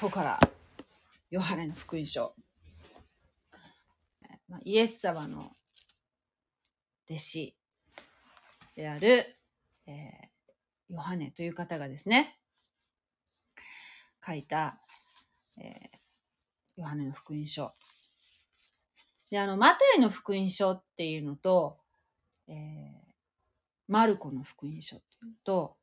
今日からヨハネの福音書、まあイエス様の弟子である、えーヨハネという方がですね、書いた、えーヨハネの福音書。で、あの、マタイの福音書っていうのと、えーマルコの福音書っていうのと、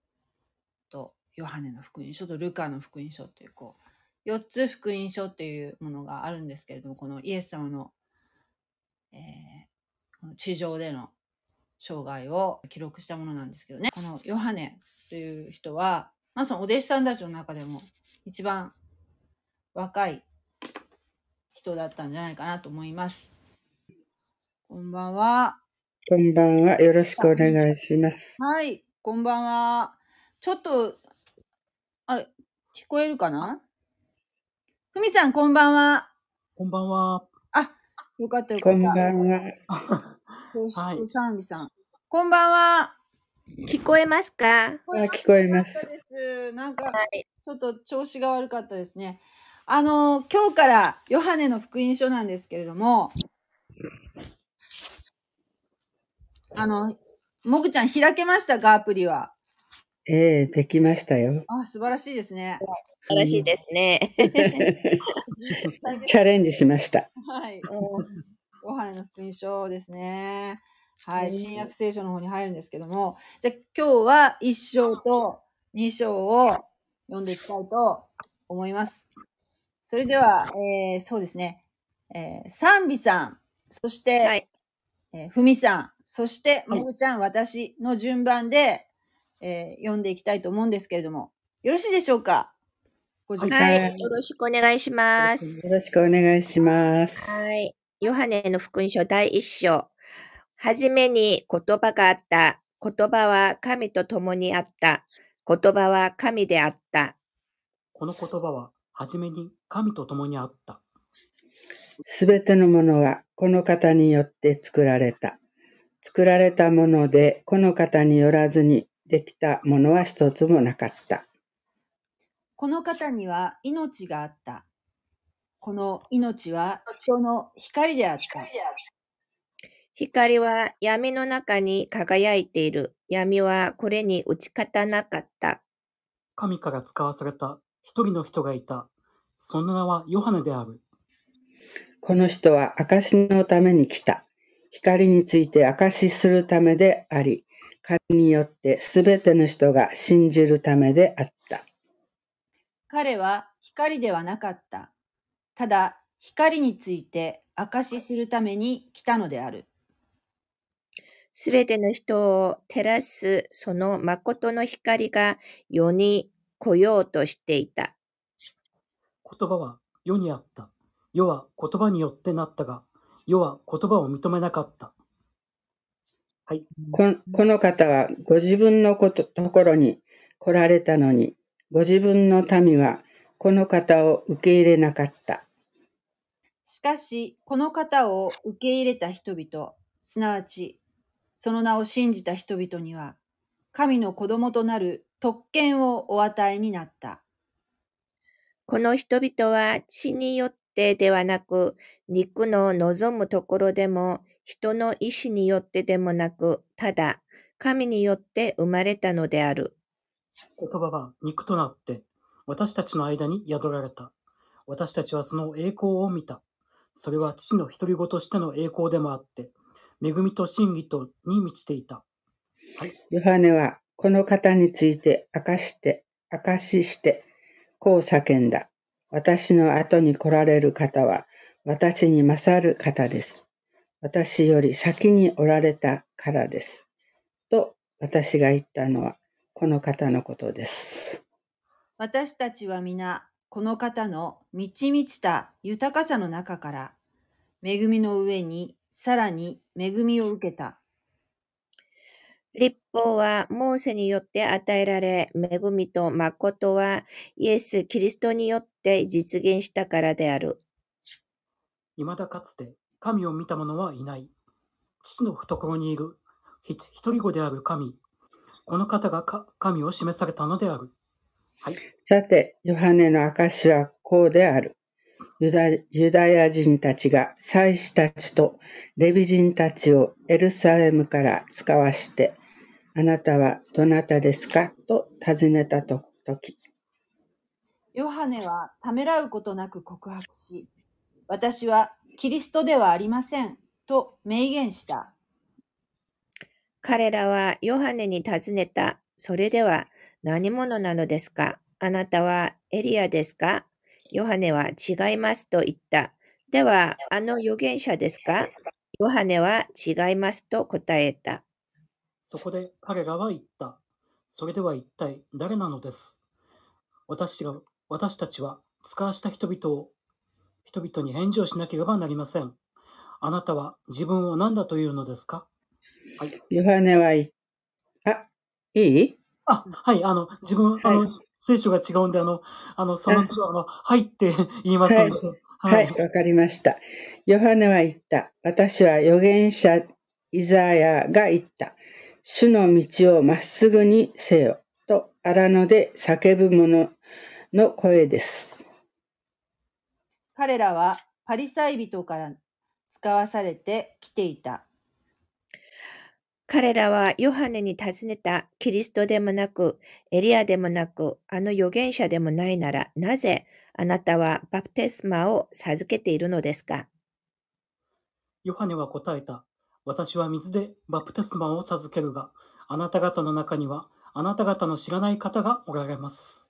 と、ヨハネの福音書とルカの福音書っていう、こう、4つ福音書っていうものがあるんですけれども、このイエス様の、えー地上での生涯を記録したものなんですけどね。このヨハネという人は、まあそのお弟子さんたちの中でも一番若い人だったんじゃないかなと思います。こんばんは。こんばんは。よろしくお願いします。はい、こんばんは。ちょっと、あれ、聞こえるかな？ふみさん、こんばんは。こんばんは。よかったよかこんばった。んは。そしはいて、サンビさん。こんばんは。聞こえますか？あ、聞こえまよかすった。です。なんか、はい。ちょっと調子が悪かったですね。あの、今日からヨハネの福音書なんですけれども、あの、もぐちゃん開けましたか？アプリは。ええできましたよ。あ、素晴らしいですね。素晴らしいですね。チャレンジしました。はい。うんヨハネの福音書ですね。はい。うん新約聖書の方に入るんですけども、じゃあ今日は1章と2章を読んでいきたいと思います。それでは、えー、そうですね。えー、サンビさん、そして、はい。えーふみさん、そして、はいもぐちゃん、私の順番で、えー読んでいきたいと思うんですけれども、よろしいでしょうか？ご準備はいはい。よろしくお願いしまよす。ろしくお願いします。はい。ヨハネの福音書第一章。はじめに言葉があった。言葉は神と共にあった。言葉は神であった。この言葉は、はじめに神と共にあった。すべてのものはこの方によって作られた。作られたものでこの方によらずにできたものは一つもなかった。この方には命があった。この命は人の光であった。光は闇の中に輝いている。闇はこれに打ち勝たなかった。神から使わされた一人の人がいた。その名はヨハネである。この人は証のために来た。光について証しするためであり、彼によってすべての人が信じるためであった。彼は光ではなかった。ただ、光について証しするために来たのである。すべての人を照らすその誠の光が世に来ようとしていた。言葉は世にあった。世は言葉によってなったが、世は言葉を認めなかった。はい。こんこの方はご自分のことところに来られたのに、ご自分の民はこの方を受け入れなかった。しかし、この方を受け入れた人々、すなわち、その名を信じた人々には、神の子供となる特権をお与えになった。この人々は血によってではなく、肉の望むところでも、人の意志によってでもなく、ただ神によって生まれたのである。言葉は肉となって、私たちの間に宿られた。私たちはその栄光を見た。それは父の独り子としての栄光でもあって、恵みと真理とに満ちていた。ヨハネはこの方について明かして、証しして、こう叫んだ。私の後に来られる方は、私に勝る方です。私より先におられたからです。と私が言ったのは、この方のことです。私たちは皆、この方の満ち満ちた豊かさの中から、恵みの上にさらに恵みを受けた。立法はモーセによって与えられ、恵みと誠はイエス・キリストによって実現したからである。未だかつて神を見た者はいない。父の懐にいるひ一人子である神。この方がか神を示されたのである。はい。さて、ヨハネの証はこうである。ユダユダヤ人たちが祭司たちとレビ人たちをエルサレムから使わして、あなたはどなたですか？と尋ねたとき、ヨハネはためらうことなく告白し、私はキリストではありません、と明言した。彼らはヨハネに尋ねた。それでは何者なのですか？あなたはエリアですか？ヨハネは違いますと言った。では、あの預言者ですか？ヨハネは違いますと答えた。そこで彼らは言った。それでは一体誰なのです？私が私たちは使わした人々を人々に返事をしなければなりません。あなたは自分を何だというのですか？はい。ヨハネは言あ、いい？あ、はい、あの、自分、あの、聖書が違うんで、あの、あの、その都度、あの、はいって言いますので。はい、わかりました。ヨハネは言った。私は預言者イザヤが言った。主の道をまっすぐにせよ。と荒野で叫ぶ者の声です。彼らはパリサイ人から使わされてきていた。彼らはヨハネに尋ねた。キリストでもなく、エリアでもなく、あの預言者でもないなら、なぜあなたはバプテスマを授けているのですか？ヨハネは答えた。私は水でバプテスマを授けるが、あなた方の中には、あなた方の知らない方がおられます。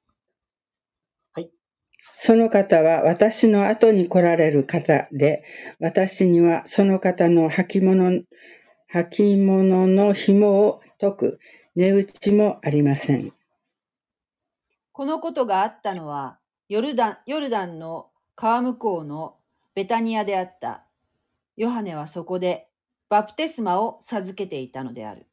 その方は私の後に来られる方で、私にはその方の履物、履物の紐を解く値打ちもありません。このことがあったのは、ヨルダンヨルダンの川向こうのベタニアであった。ヨハネはそこでバプテスマを授けていたのである。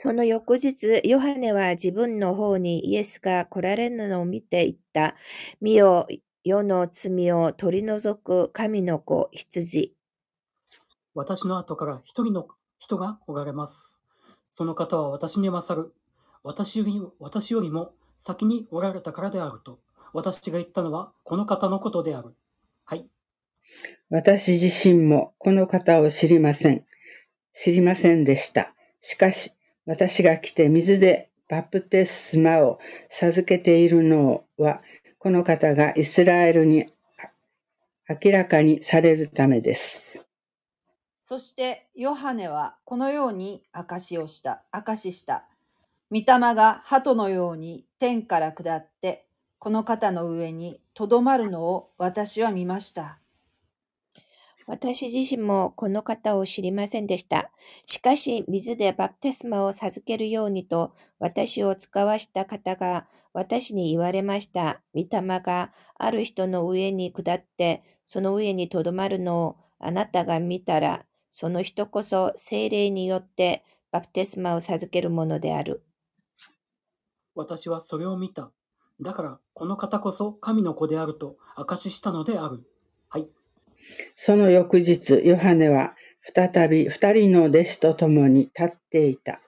その翌日、ヨハネは自分の方にイエスが来られるのを見て言った。見よ、世の罪を取り除く神の子、羊。私の後から一人の人がおられます。その方は私に勝る。私より私よりも先におられたからであると。私が言ったのはこの方のことである。はい。私自身もこの方を知りません。知りませんでした。しかし、私が来て水でバプテスマを授けているのは、この方がイスラエルに明らかにされるためです。そしてヨハネはこのように証しをした、証しした。御霊が鳩のように天から下って、この方の上にとどまるのを私は見ました。私自身もこの方を知りませんでした。しかし、水でバプテスマを授けるようにと、私を使わした方が私に言われました。御霊がある人の上に下って、その上にとどまるのをあなたが見たら、その人こそ精霊によってバプテスマを授けるものである。私はそれを見た。だから、この方こそ神の子であると証ししたのである。はい。その翌日、ヨハネは再び二人の弟子と共に立っていた。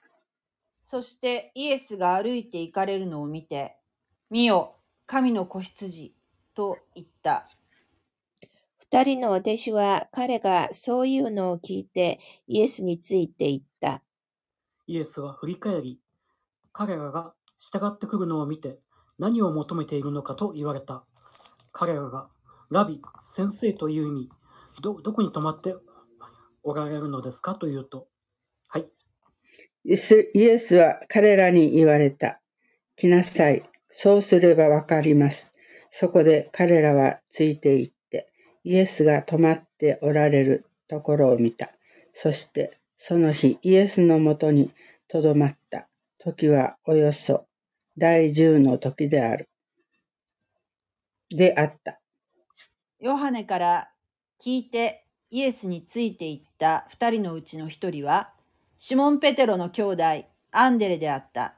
そしてイエスが歩いて行かれるのを見て、見よ、神の子羊と言った。二人の弟子は彼がそういうのを聞いてイエスについて言った。イエスは振り返り、彼らが従ってくるのを見て何を求めているのかと言われた。彼らが、ラビ、先生という意味、ど、どこに泊まっておられるのですか？というと、はい。イエスは彼らに言われた。来なさい。そうすればわかります。そこで彼らはついて行って、イエスが泊まっておられるところを見た。そして、その日、イエスのもとにとどまった。時はおよそ第十の時である。であった。ヨハネから聞いてイエスについて行った二人のうちの一人は、シモン・ペテロの兄弟、アンデレであった。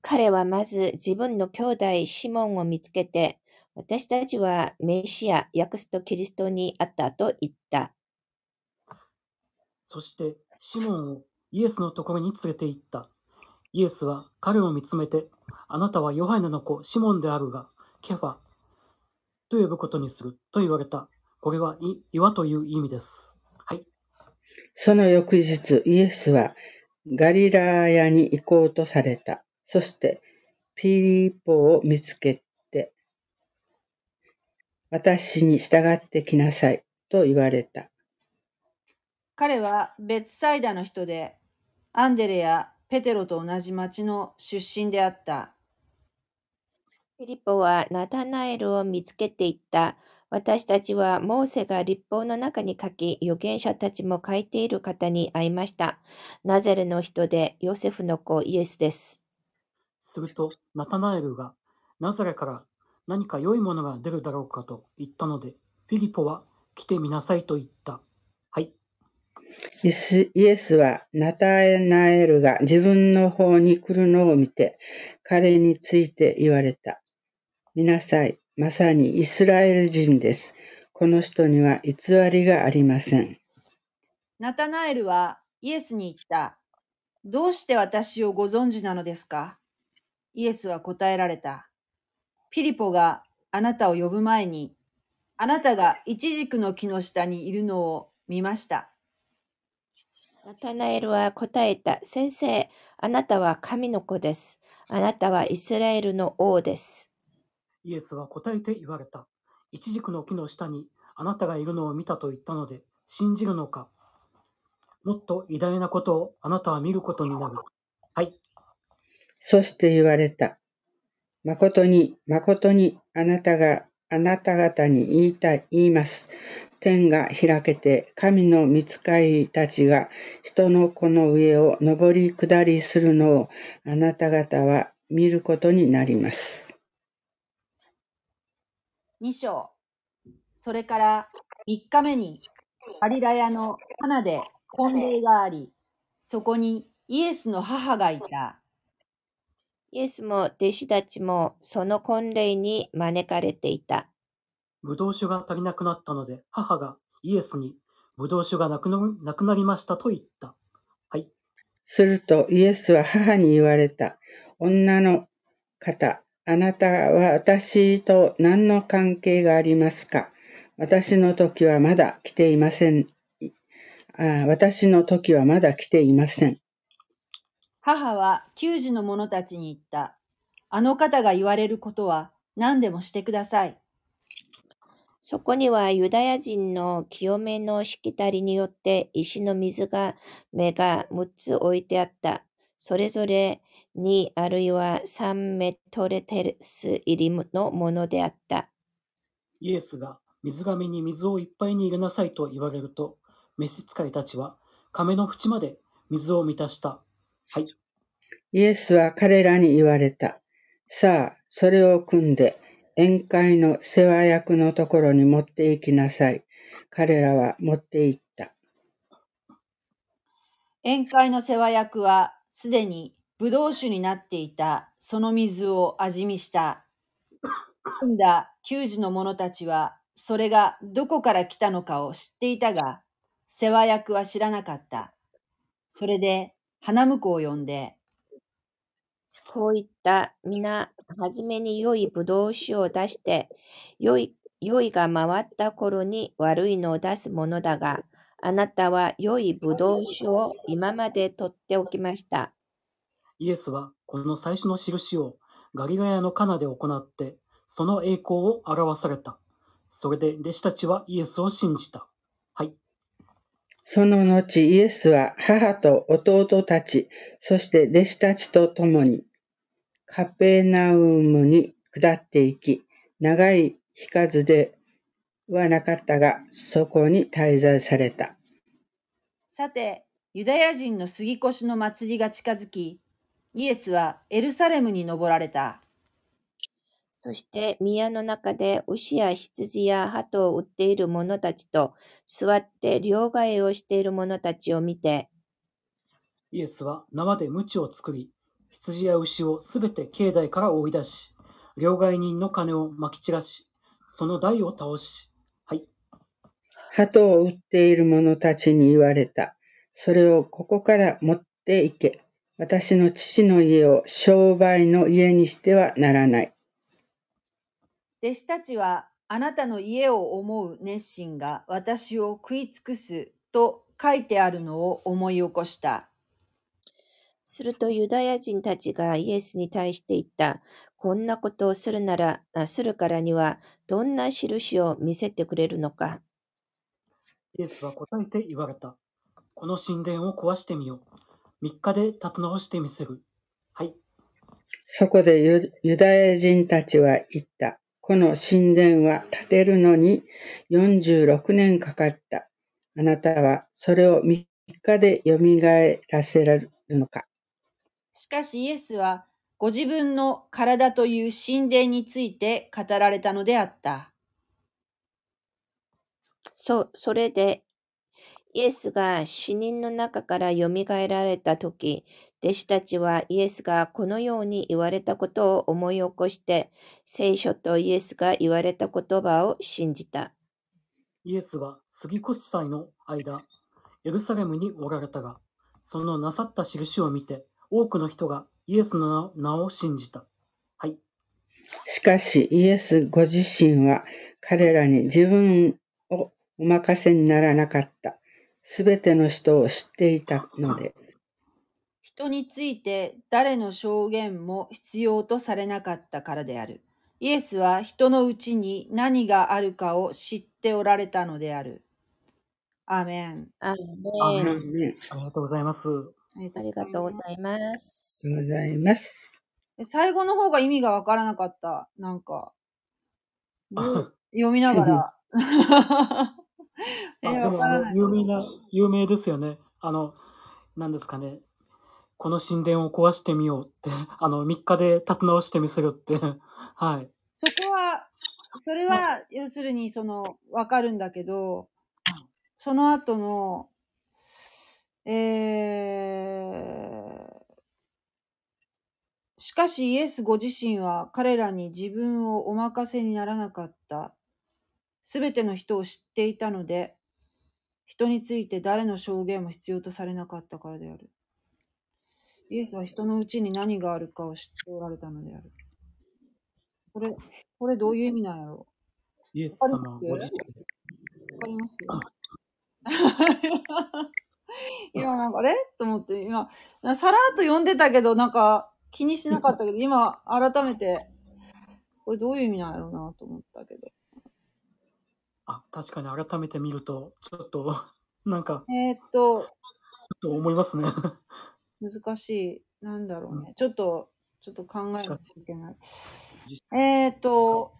彼はまず自分の兄弟シモンを見つけて、私たちはメシア、ヤクストキリストに会ったと言った。そして、シモンをイエスのところに連れて行った。イエスは彼を見つめて、あなたはヨハネの子シモンであるが、ケファと呼ぶことにする？と言われた。これはい岩という意味です。はい。その翌日、イエスはガリラヤに行こうとされた。そして、ピリポを見つけて、私に従ってきなさいと言われた。彼はベツサイダの人で、アンデレやペテロと同じ町の出身であった。ピリポはナタナエルを見つけていった。私たちはモーセが立法の中に書き、預言者たちも書いている方に会いました。ナザレの人でヨセフの子イエスです。すると、ナタナエルが、ナザレから何か良いものが出るだろうかと言ったので、フィリポは来てみなさいと言った。はい。イスイエスはナタナエルが自分の方に来るのを見て、彼について言われた。見なさい。まさにイスラエル人です。この人には偽りがありません。ナタナエルはイエスに言った。どうして私をご存知なのですか？イエスは答えられた。ピリポがあなたを呼ぶ前に、あなたがイチジクの木の下にいるのを見ました。ナタナエルは答えた。先生、あなたは神の子です。あなたはイスラエルの王です。イエスは答えて言われた。イチジクの木の下にあなたがいるのを見たと言ったので、信じるのかもっと偉大なことをあなたは見ることになる。はい。そして言われた。誠に、誠にあなたが、あなた方に言いたい、言います。天が開けて、神の御使いたちが人の子の上を上り下りするのをあなた方は見ることになります。2章。それから3日目にガリラヤのカナで婚礼があり、そこにイエスの母がいた。イエスも弟子たちもその婚礼に招かれていた。ブドウ酒が足りなくなったので、母がイエスに、ブドウ酒がなくななくなりましたと言った。はい。するとイエスは母に言われた。女の方、あなたは私と何の関係がありますか？私の時はまだ来ていません。あ私の時はまだ来ていません。母は給仕の者たちに言った。あの方が言われることは何でもしてください。そこにはユダヤ人の清めのしきたりによって石の水が目が6つ置いてあった。それぞれ2あるいは3メトレテス入りのものであった。イエスが水がめに水をいっぱいに入れなさいと言われると、召使いたちは亀の縁まで水を満たした。はい。イエスは彼らに言われた。さあ、それを組んで宴会の世話役のところに持って行きなさい。彼らは持って行った。宴会の世話役はすでにブドウ酒になっていたその水を味見した。組んだ給仕の者たちはそれがどこから来たのかを知っていたが、世話役は知らなかった。それで花婿を呼んで、こう言った。皆、はじめに良いブドウ酒を出して、良い、良いが回った頃に悪いのを出すものだが、あなたは良いブドウ酒を今まで取っておきました。イエスはこの最初の印をガリラヤのカナで行って、その栄光を表された。それで弟子たちはイエスを信じた。はい。その後、イエスは母と弟たち、そして弟子たちと共に、カペナウムに下っていき、長い日数ではなかったが、そこに滞在された。さて、ユダヤ人の杉越の祭りが近づき、イエスはエルサレムに登られた。そして宮の中で牛や羊や鳩を売っている者たちと座って両替をしている者たちを見て、イエスは縄で鞭を作り、羊や牛をすべて境内から追い出し、両替人の金をまき散らし、その台を倒し、はい。鳩を売っている者たちに言われた。それをここから持って行け。私の父の家を商売の家にしてはならない。弟子たちはあなたの家を思う熱心が私を食い尽くすと書いてあるのを思い起こした。するとユダヤ人たちがイエスに対して言った。こんなことをするなら、あするからには、どんな印を見せてくれるのか。イエスは答えて言われた。この神殿を壊してみよう。3日で立て直してみせる。はい。そこでユユダヤ人たちは言った。この神殿は建てるのに46年かかった。あなたはそれを3日で蘇らせられるのか。しかしイエスはご自分の体という神殿について語られたのであった。そ、それで、イエスが死人の中から蘇られたとき、弟子たちはイエスがこのように言われたことを思い起こして、聖書とイエスが言われた言葉を信じた。イエスは杉越祭の間、エルサレムにおられたが、そのなさった印を見て、多くの人がイエスの名を信じた。はい。しかしイエスご自身は彼らに自分をお任せにならなかった。すべての人を知っていたので、人について誰の証言も必要とされなかったからである。イエスは人のうちに何があるかを知っておられたのである。アーメン。アーアーメメン。ありがとうございます。ありがとうございます。ございます。す。最後の方が意味がわからなかった。なんか、ど う読みながら。え あー、でも。有名な、有名ですよね。あの、なんですかね。この神殿を壊してみようって、あの、3日で立て直してみせるって。はい。そこは、それは、要するに、その、わかるんだけど、その後の、えー、しかしイエスご自身は彼らに自分をお任せにならなかった。すべての人を知っていたので、人について誰の証言も必要とされなかったからである。イエスは人のうちに何があるかを知っておられたのである。これ、これどういう意味なんやろイエス様ご自わかります？今なんか、あれ？と思って、今、さらっと読んでたけど、なんか気にしなかったけど、今改めて、これどういう意味なんやろうなと思ったけど。あ、確かに改めて見ると、ちょっと、なんか、えー、っと、ちょっと思いますね。難しい。なんだろうね。ちょっと、ちょっと考えなきゃいけない実。えー、っと、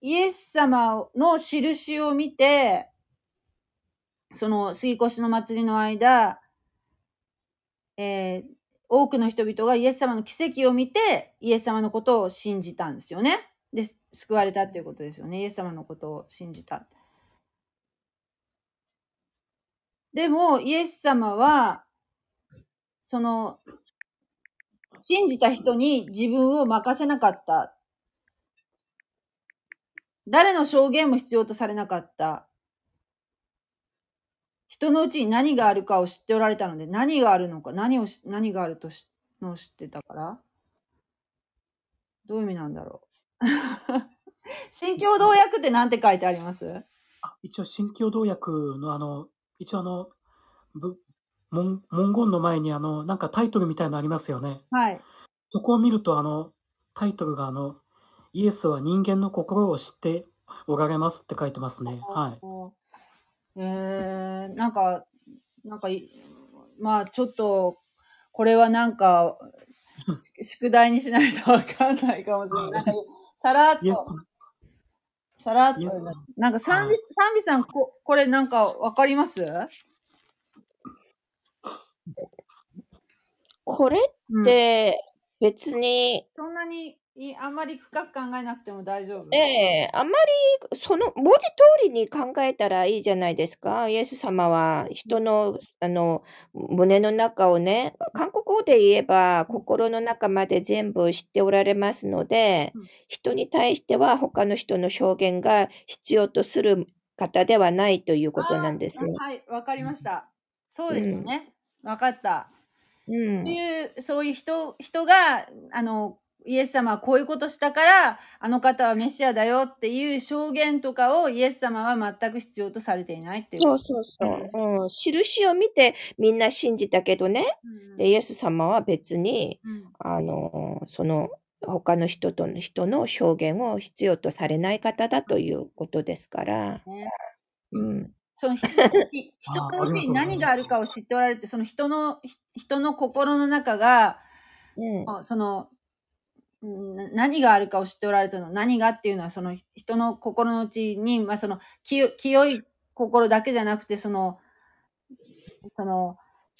イエス様の印を見て、その杉越の祭りの間、えー多くの人々がイエス様の奇跡を見て、イエス様のことを信じたんですよね。で、救われたっていうことですよね。イエス様のことを信じた。でも、イエス様は、その、信じた人に自分を任せなかった。誰の証言も必要とされなかった。人のうちに何があるかを知っておられたので、何があるのか、何を、何があるとのを知ってたからどういう意味なんだろう。新共同訳って何て書いてあります？あ一応、新共同訳のあの、一応あの、ぶ文文言の前にあの、なんかタイトルみたいなのありますよね。はい。そこを見ると、あの、タイトルがあの、イエスは人間の心を知っておられますって書いてますね。はい。えー、なんか、なんかい、まあちょっと、これはなんか、し 宿題にしないとわかんないかもしれない。さらっと、さらっと。なんかサンビ、サンビさん、ここれなんかわかります？これうん。って別に、そんなにいあんまり深く考えなくても大丈夫。ええあんまりその文字通りに考えたらいいじゃないですか。イエス様は人のあの胸の中をね、韓国語で言えば心の中まで全部知っておられますのでうん、人に対しては他の人の証言が必要とする方ではないということなんですよ。あはい、わかりました。そうですよね。わかった。うんいう、そういう人、人が、あの、イエス様はこういうことしたから、あの方はメシアだよっていう証言とかをイエス様は全く必要とされていないっていう。そうそうそう。うん。印を見てみんな信じたけどね。うんで、イエス様は別に、うんあの、その、他の人との人の証言を必要とされない方だということですから。ねうん。その人 のうち人に何があるかを知っておられて、その人の、ひ人の心の中が、うん。その、何があるかを知っておられてるの？何がっていうのは、その人の心の内に、まあその、清清い心だけじゃなくて、その、その。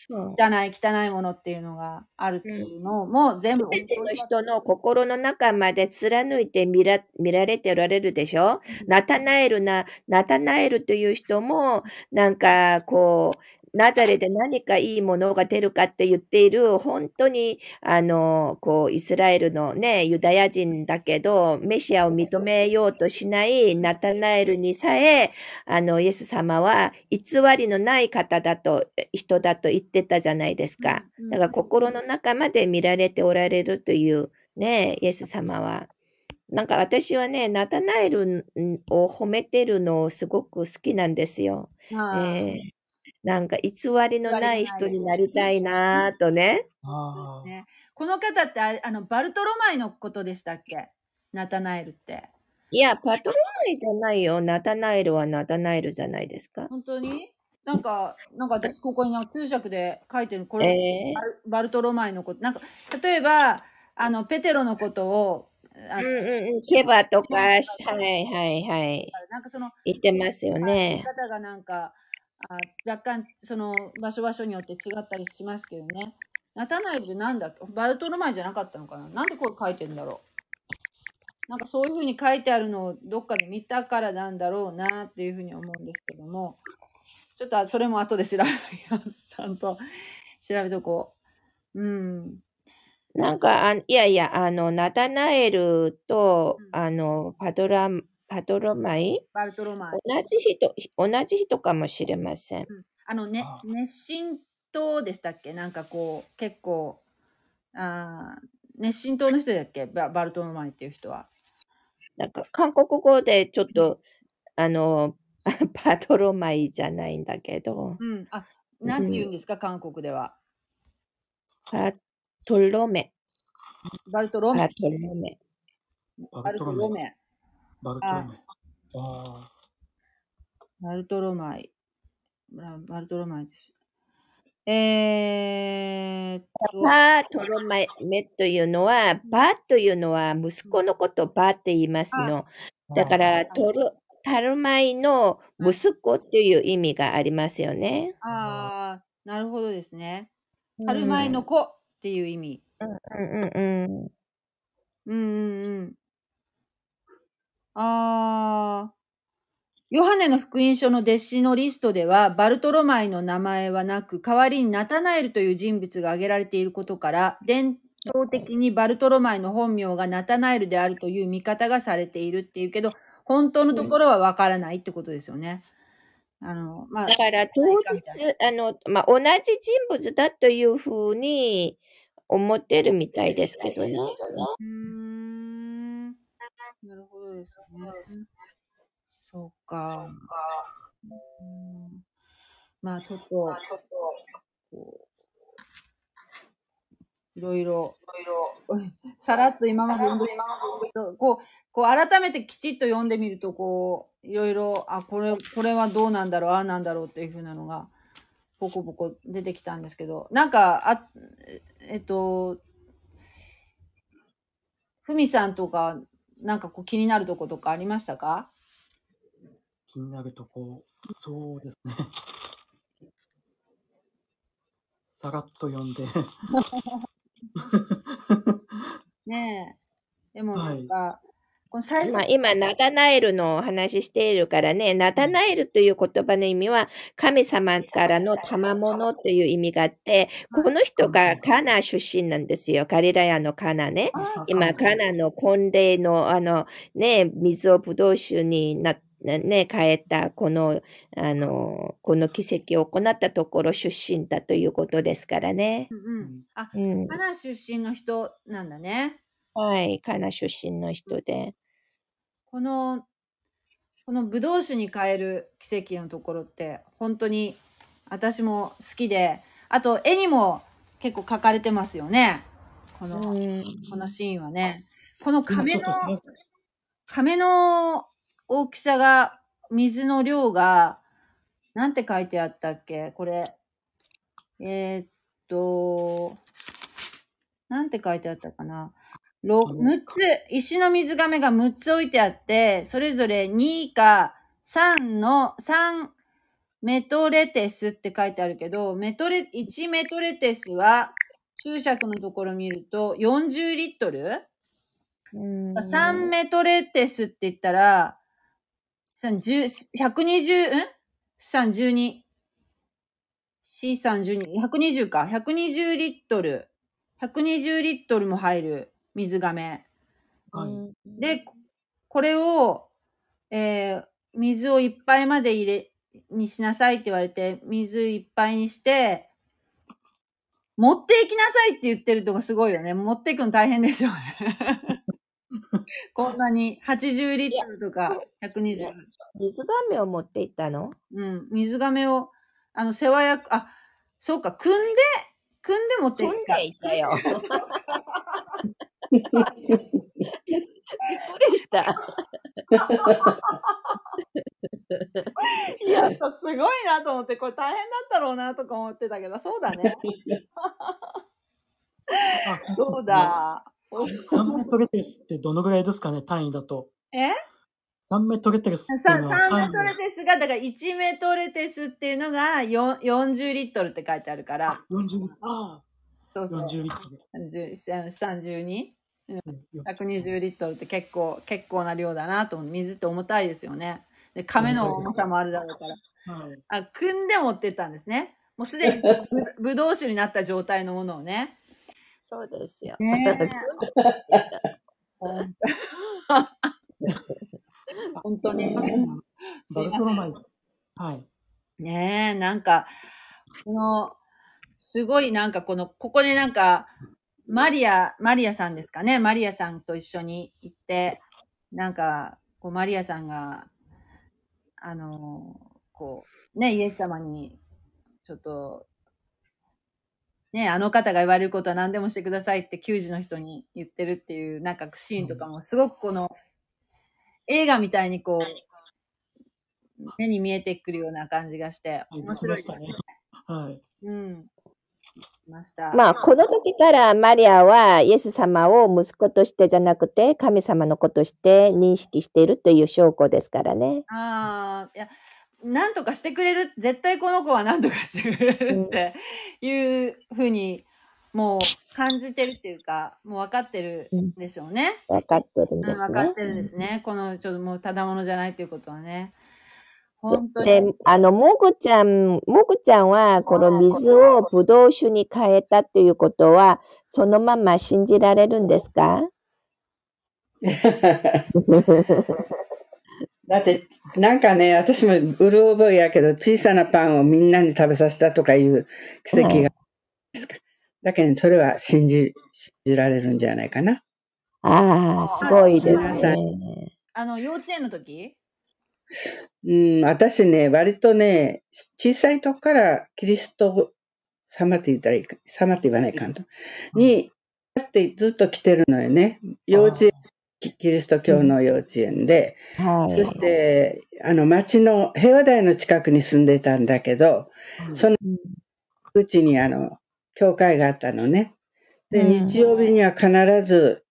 汚い、汚いものっていうのがあるっていうのも全部すべての人の心の中まで貫いて見ら見られておられるでしょ？ナタナエルな、ナタナエルという人も、なんかこう、ナザレで何かいいものが出るかって言っている、本当に、あの、こう、イスラエルのね、ユダヤ人だけど、メシアを認めようとしないナタナエルにさえ、あの、イエス様は偽りのない方だと、人だと言ってたじゃないですか。だから心の中まで見られておられるというね、イエス様は。なんか私はね、ナタナエルを褒めてるのをすごく好きなんですよ。えーなんか偽りのない人になりたいなぁとね。この方ってあのバルトロマイのことでしたっけ？ナタナエルって。いや、パトロマイじゃないよ。ナタナエルはナタナエルじゃないですか？本当に？なんか、なんか私ここに注釈で書いてる、これ、えバルバルトロマイのこと。なんか、例えば、あの、ペテロのことを、うんうんうん。ケバとか、はいはいはい。なんかその、言ってますよね。方がなんか、あ若干、その、場所場所によって違ったりしますけどね。ナタナエルってなんだっけ？バルトロマイじゃなかったのかな？なんでこれ書いてんだろう？なんかそういうふうに書いてあるのをどっかで見たからなんだろうなっていうふうに思うんですけども、ちょっとそれも後で調べます。ちゃんと調べとこう。うん。なんか、あいやいや、あの、ナタナエルと、うんあの、パトラ、パトロマイ？バルトロマイ。同じ人、同じ人かもしれません。うんあのねあ、熱心党でしたっけ？なんかこう、結構、あー熱心党の人だっけ？ババルトロマイっていう人は。なんか、韓国語でちょっと、あの、パトロマイじゃないんだけど、うん。あ、なんて言うんですか、韓国では。パトロメ、バルトロメパ。トロメ。ババルトロメ。バルトロメ。ああ、バルトロマイ。ババルトロマイです。えーっと、パトロマメというのは、バというのは息子のことバって言いますの。だから、トロ、タルマイの息子っていう意味がありますよね。あー、なるほどですね。春前の子っていう意味。うんうんうん。うんうんうん。あー。ヨハネの福音書の弟子のリストでは、バルトロマイの名前はなく、代わりにナタナエルという人物が挙げられていることから、伝統的にバルトロマイの本名がナタナエルであるという見方がされているっていうけど、本当のところはわからないってことですよね。あの、まあ、だから当日、あの、まあ、同じ人物だというふうに思ってるみたいですけどね。うーん。なるほどですね。そうか。うん。まあちょっと、こういろいろ、さらっと今まで読んでこう、こう改めてきちっと読んでみると、こう、いろいろ、あ、これ、これはどうなんだろう、ああなんだろうっていうふうなのが、ポコポコ出てきたんですけど、なんか、あ、えっと、ふみさんとか、なんかこう気になるとことかありましたか？気になるとこ、そうですね。さらっと読んで。ねえ。でもはないんか、この最初、まあ、今、ナタナエルのお話しているからね、ナタナエルという言葉の意味は、神様からの賜物という意味があって、この人がカナ出身なんですよ。ガリラヤのカナね。あ今、カナの婚礼の、あの、ね、水をブドウ酒になね、変えた、この、あの、この奇跡を行ったところ出身だということですからね。うんうん。あ、うん。カナン出身の人なんだね。はい、カナ出身の人で。この、このブドウ酒に変える奇跡のところって、本当に私も好きで、あと絵にも結構描かれてますよね。この、うん、このシーンはね。この今亀の亀の大きさが、水の量が、なんて書いてあったっけ？これ。えーっと、なんて書いてあったかな？ろあの6つ、石の水亀が6つ置いてあって、それぞれ2か3の、3メトレテスって書いてあるけど、メトレ、1メトレテスは、注釈のところ見ると40リットル？うん3メトレテスって言ったら、3 10 120、ん ?312。C312、120か。120リットル。120リットルも入る水亀。はい。うんで、ここれを、えー水をいっぱいまで入れ、にしなさいって言われて、水いっぱいにして、持っていきなさいって言ってるとこすごいよね。持っていくの大変でしょうね。こんなに80リットルとか120。水亀を持っていったの？うん。水亀を、あの、世話役、あ、そうか、組んで、組んで持ってい組んった。でいたよ。びっくりした。い や、すごいなと思って、これ大変だったろうなとか思ってたけど、そうだね。あそう。だ。3メトレテスってどのぐらいですかね、単位だと。え？3メトレテスっていうさのは3メ単位トレテスが、だから1メトレテスっていうのがよ40リットルって書いてあるからあ、、40リットル。ああ、そうそう。40リットル。30 32? そうよ120リットルって結構、結構な量だなと思う。水って重たいですよね。で、亀の重さもあるだろうから。はい。あ、組んで持ってったんですね。もうすでに ぶぶどう酒になった状態のものをね。そうですよ。ね 本当に。バルトロマイ。はい。ねえ、なんか、この、すごいなんかこの、ここでなんか、マリア、マリアさんですかね？マリアさんと一緒に行って、なんか、こう、マリアさんが、あの、こう、ね、イエス様に、ちょっと、ね、あの方が言われることは何でもしてくださいって、給仕の人に言ってるっていう、なんかシーンとかも、すごくこの、映画みたいにこう、目に見えてくるような感じがして、はい面白いですねはい。うん。来ました。まあ、この時からマリアはイエス様を息子としてじゃなくて神様の子として認識しているという証拠ですからね。ああ、いや、なんとかしてくれる、絶対この子はなんとかしてくれるっていうふうに、もう感じてるっていうか、もう分かってるんでしょうね。分かってるんうん、です分かっね。てるんですね。この、ちょっともうただものじゃないっていうことはね。本当に。で、あの、もぐちゃん、もぐちゃんは、この水をぶどう酒に変えたということは、そのまま信じられるんですか？だって、なんかね、私もうる覚えやけど、小さなパンをみんなに食べさせたとかいう奇跡が、だけど、それは信じ、信じられるんじゃないかな。ああ、すごいですね。あの、幼稚園の時？うん、私ね、割とね、小さい時からキリスト様って言ったらいいか、様って言わないかんと。に、だってずっと来てるのよね。幼稚園、キキリスト教の幼稚園で。はい。そして、あの、町の平和台の近くに住んでたんだけど、そのうちにあの、教会があったのね。で、うん日曜日には必ず、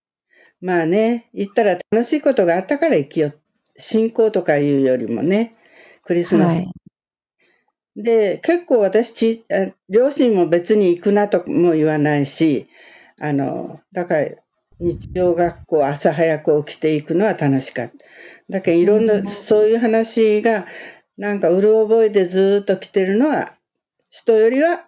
まあね、行ったら楽しいことがあったから行きよ。信仰とかいうよりもね、クリスマス。はいで、結構私ちあ、両親も別に行くなとも言わないし、あの、だから日曜学校朝早く起きていくのは楽しかった。だけどいろんな、そういう話が、なんかうる覚えでずーっと来てるのは、人よりは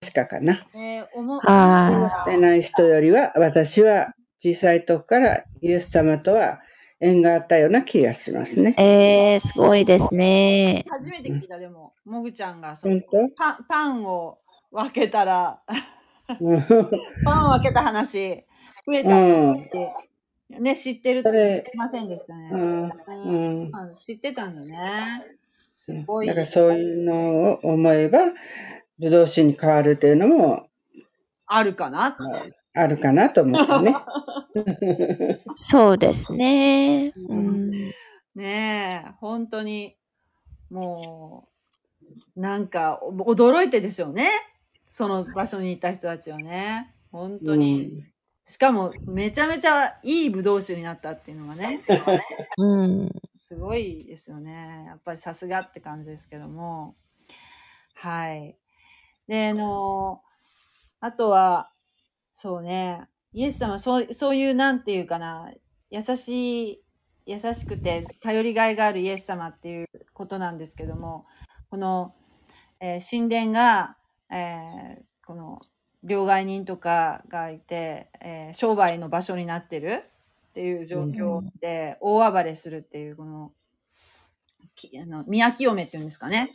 確かかな。えー、おも、あしてない人よりは、私は小さい時からイエス様とは縁があったような気がしますね。えー、すごいですね。初めて聞いた、でも、もぐちゃんが、そのパン、パンを分けたら、う んパンを分けた話。増えたって、ね、知ってるって知りませんでしたね。うん。うん知ってたんだね。すごい。だからそういうのを思えば、ぶどう酒に変わるっていうのもあるかな。あるかなと思ってね。そうですね。うん。ねえ、本当に、もう、なんか、お驚いてでしょうね。その場所にいた人たちはね。本当に。しかも、めちゃめちゃいいブドウ酒になったっていうのがね、うん。すごいですよね。やっぱりさすがって感じですけども。はい。で、あの、あとは、そうね、イエス様、そう、そういう、なんていうかな、優しい、優しくて頼りがいがあるイエス様っていうことなんですけども、この、えー神殿が、えーこの、両替人とかがいて、えー商売の場所になってるっていう状況で、大暴れするっていう、この、きあの宮清めっていうんですかね。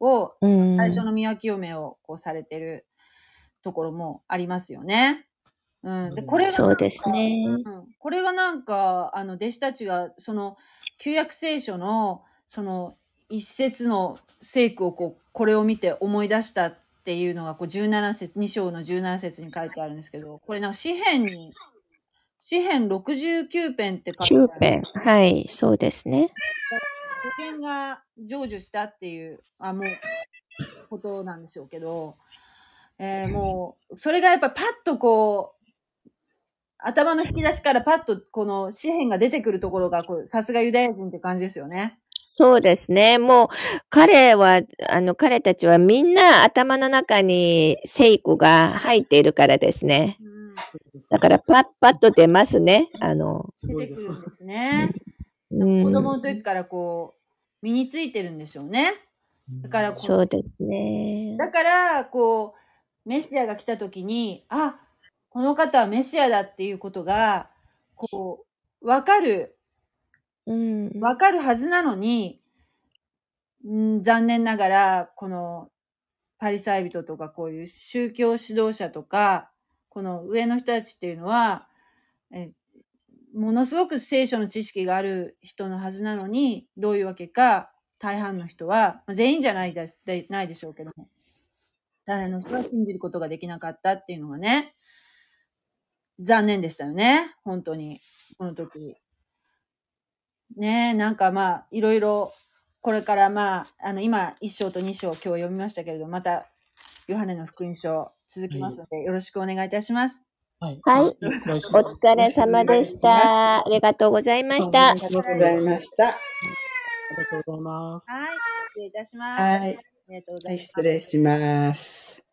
を、うん。最初の宮清めをこうされてるところもありますよね。うん。で、これがそうですね。うん、これがなんか、あの、弟子たちが、その、旧約聖書の、その、一節の聖句をこう、これを見て思い出したっていうのが、こう、17節、2章の17節に書いてあるんですけど、これなんか詩編に、詩編69編って書いてある。9編。はい、そうですね。保険が成就したっていう、あ、もう、ことなんでしょうけど、えーもう、それがやっぱパッとこう、頭の引き出しからパッとこの詩篇が出てくるところが、こうさすがユダヤ人って感じですよね。そうですね。もう、彼は、あの、彼たちはみんな頭の中に聖句が入っているからですね。だから、パッパッと出ますね。あの、出。てくるんですね。うん子供の時からこう、身についてるんでしょうね。だからそうですね。だから、こう、メシアが来た時に、あ、この方はメシアだっていうことが、こう、わかる、うん。わかるはずなのに、ん残念ながら、この、パリサイ人とかこういう宗教指導者とか、この上の人たちっていうのは、えものすごく聖書の知識がある人のはずなのに、どういうわけか、大半の人は、まあ全員じゃないでないでしょうけども、大半の人は信じることができなかったっていうのがね、残念でしたよね。本当に。この時。ねえ、なんかまあ、いろいろ、これからまあ、あの、今、1章と2章今日読みましたけれど、また、ヨハネの福音書続きますので、よろしくお願いいたします。はい。はいお疲れ様でした。ありがとうございましたあ。りがとうございました。ありがとうございます。はい、失礼いたします。はい。ありがとうござはいい、ます。失礼します。